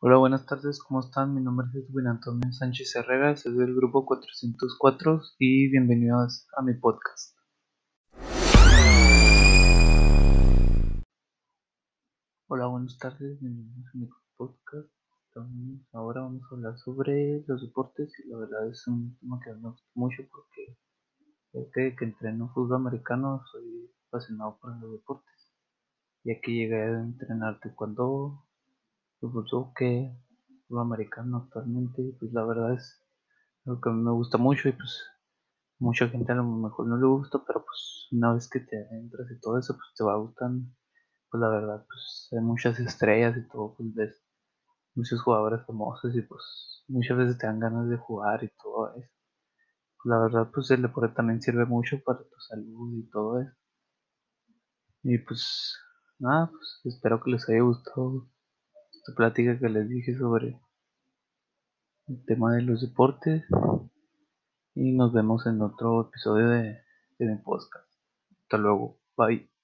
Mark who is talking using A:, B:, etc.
A: buenas tardes, ¿cómo están? Mi nombre es Edwin Antonio Sánchez Herrera, soy del grupo 404 y bienvenidos a mi podcast. Hola, buenas tardes, bienvenidos a mi podcast. ahora vamos a hablar sobre los deportes y la verdad es un tema que me gusta mucho porque desde que entreno fútbol americano soy apasionado por los deportes. Y aquí llegué a entrenar taekwondo, fútbol que lo americano actualmente, pues la verdad es algo que a mí me gusta mucho y pues mucha gente a lo mejor no le gusta, pero pues una vez que te entras y todo eso, pues te va gustando. Pues la verdad, pues hay muchas estrellas y todo, pues ves muchos jugadores famosos y pues muchas veces te dan ganas de jugar y todo eso. Pues la verdad, pues el deporte también sirve mucho para tu salud y todo eso. Y pues nada, pues espero que les haya gustado plática que les dije sobre el tema de los deportes y nos vemos en otro episodio de, de podcast. Hasta luego, bye.